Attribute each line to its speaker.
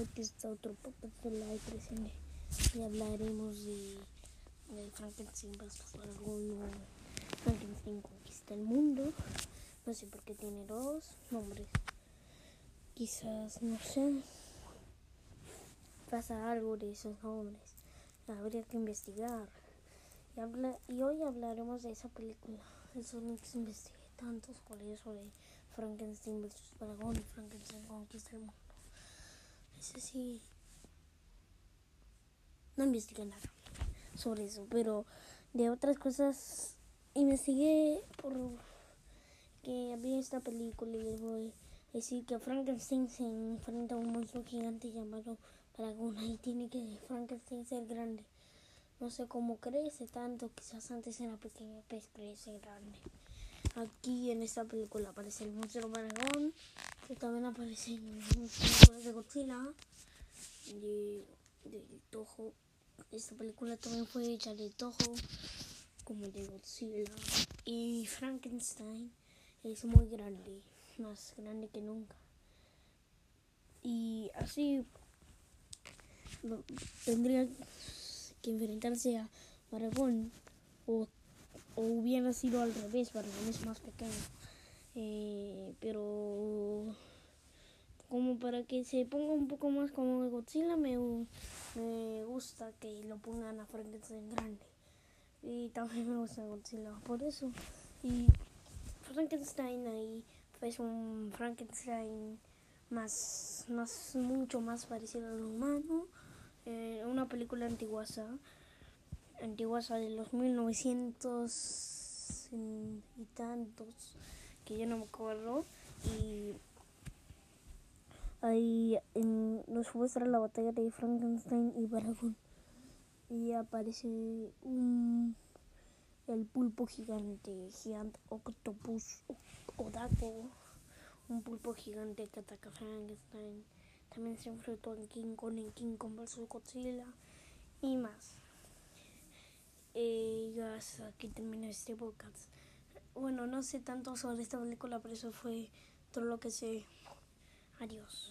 Speaker 1: este otro podcast de la presente y hablaremos de, de Frankenstein vs. Dragón o Frankenstein conquista el mundo. No sé por qué tiene dos nombres. Quizás, no sé, pasa algo de esos nombres. Habría que investigar. Y, habla, y hoy hablaremos de esa película. Eso no investigué tanto sobre eso de Frankenstein vs. Dragón y Frankenstein conquista el mundo. Ese sí. No investigué nada sobre eso, pero de otras cosas investigué por que había esta película y voy a decir que Frankenstein se enfrenta a un monstruo gigante llamado Dragón y tiene que Frankenstein ser grande. No sé cómo crece tanto, quizás antes era pequeño, pues crece grande. Aquí en esta película aparece el monstruo dragón, también aparece en películas de Godzilla, de, de Toho. Esta película también fue hecha de Toho, como de Godzilla. Y Frankenstein es muy grande, más grande que nunca. Y así tendría que enfrentarse a Dragón o o hubiera sido al revés, Baragón es más pequeño. Eh, pero que se ponga un poco más como Godzilla, me, me gusta que lo pongan a Frankenstein grande. Y también me gusta Godzilla, por eso. Y Frankenstein ahí es un Frankenstein más, más mucho más parecido al humano. Eh, una película antigua antiguas de los 1900 y tantos que yo no me acuerdo y ahí nos muestra la batalla de Frankenstein y Baragón y aparece un el pulpo gigante gigante octopus daco un pulpo gigante que ataca a Frankenstein también se enfrentó en King Kong en King Kong vs Godzilla y más eh, y hasta aquí termina este podcast. Bueno, no sé tanto sobre esta película, pero eso fue todo lo que sé. Adiós.